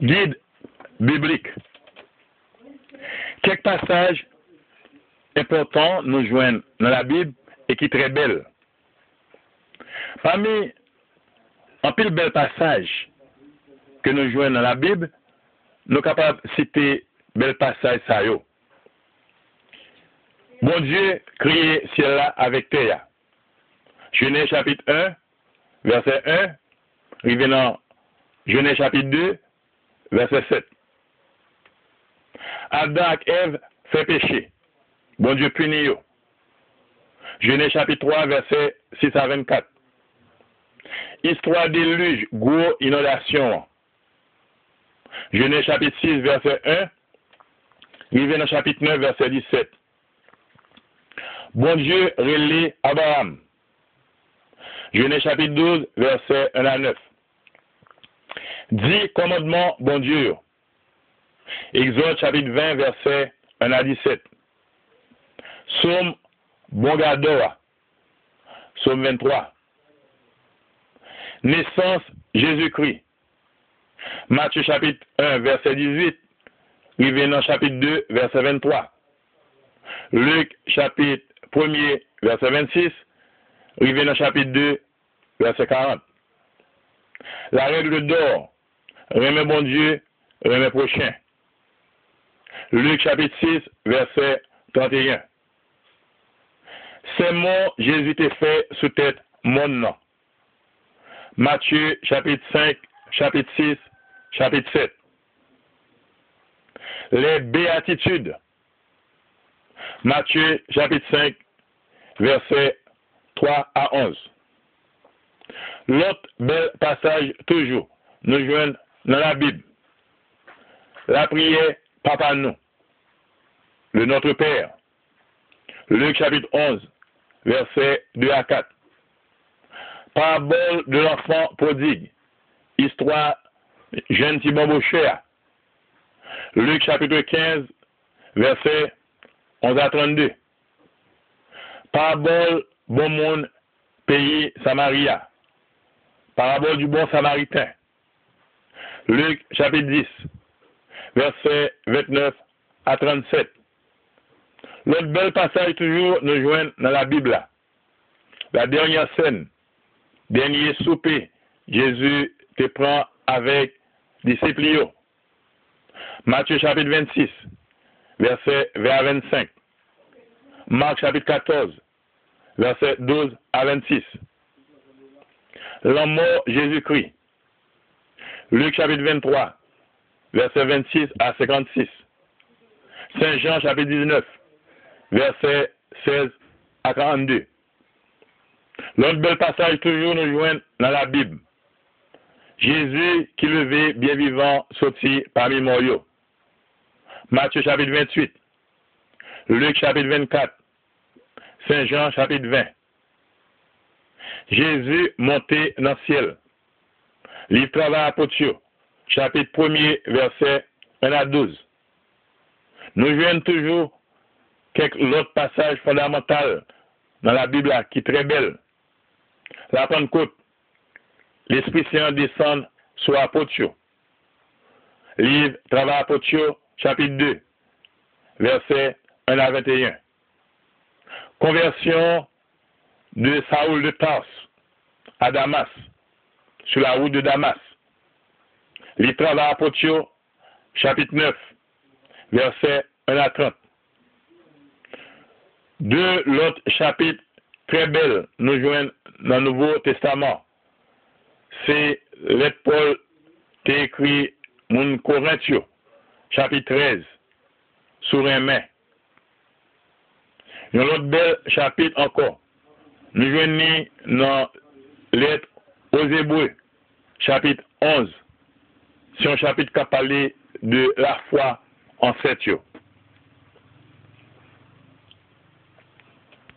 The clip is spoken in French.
guide biblique. Quelques passages importants nous joignent dans la Bible et qui sont très belles. Parmi un pile bel passage que nous joignons dans la Bible, nous sommes capables de citer bel passage ça yo. Bon Dieu crié ciel là avec terre. Genèse chapitre 1, verset 1, revenant Genèse chapitre 2, verset 7. Adam et Ève fait péché. Bon Dieu punit yo. Genèse chapitre 3, verset 6 à 24. Histoire déluge, gros inondation. Genèse chapitre 6, verset 1. Revenant chapitre 9, verset 17. Bon Dieu relève Abraham. Genèse chapitre 12, verset 1 à 9. Dix commandements, bon Dieu. Exode chapitre 20, verset 1 à 17. Somme, bon Gadoa. Somme 23. Naissance, Jésus-Christ. Matthieu chapitre 1, verset 18. Revenant chapitre 2, verset 23. Luc chapitre 1er, verset 26. Revenant chapitre 2, verset 40. La règle d'or, remets bon Dieu, remets prochain. Luc chapitre 6, verset 31. Ces mots, Jésus t'a fait sous tête mon nom. Matthieu chapitre 5, chapitre 6, chapitre 7. Les béatitudes. Matthieu chapitre 5, verset 3 à 11. L'autre bel passage toujours nous joignent dans la Bible. La prière, Papa nous, le Notre Père. Luc chapitre 11, verset 2 à 4. Parabole de l'enfant prodigue. Histoire jeune cher. Luc chapitre 15, verset 11 à 32. Parabole bon monde, pays Samaria. Parabole du bon samaritain. Luc chapitre 10, verset 29 à 37. L'autre bel passage toujours nous joint dans la Bible. La dernière scène, dernier souper, Jésus te prend avec disciples. Matthieu chapitre 26, verset 20 à 25. Marc chapitre 14, verset 12 à 26. Mort Jésus-Christ. Luc chapitre 23, verset 26 à 56. Saint Jean chapitre 19, verset 16 à 42. L'autre bel passage toujours nous joint dans la Bible. Jésus qui levait bien vivant sorti parmi morts. Matthieu chapitre 28. Luc chapitre 24. Saint Jean chapitre 20. Jésus monté dans le ciel. Livre travail apôtre, chapitre 1er, verset 1 à 12. Nous jouons toujours quelques autres passages fondamentaux dans la Bible qui est très belle. La Pentecôte, l'Esprit Saint descend sur l'apôtre. Livre Travail apôtre, chapitre 2, verset 1 à 21. Conversion de Saoul de Tars à Damas, sur la route de Damas. Les travaux apôtres, chapitre 9, verset 1 à 30. Deux l'autre chapitre très belles nous joignent dans le Nouveau Testament. C'est l'être Paul qui écrit Mon Corinthio, chapitre 13, sur un main. Il y un autre bel chapitre encore. Nou jwen ni nan let Ozebwe, chapit 11. Si yon chapit ka pale de la fwa an set yo.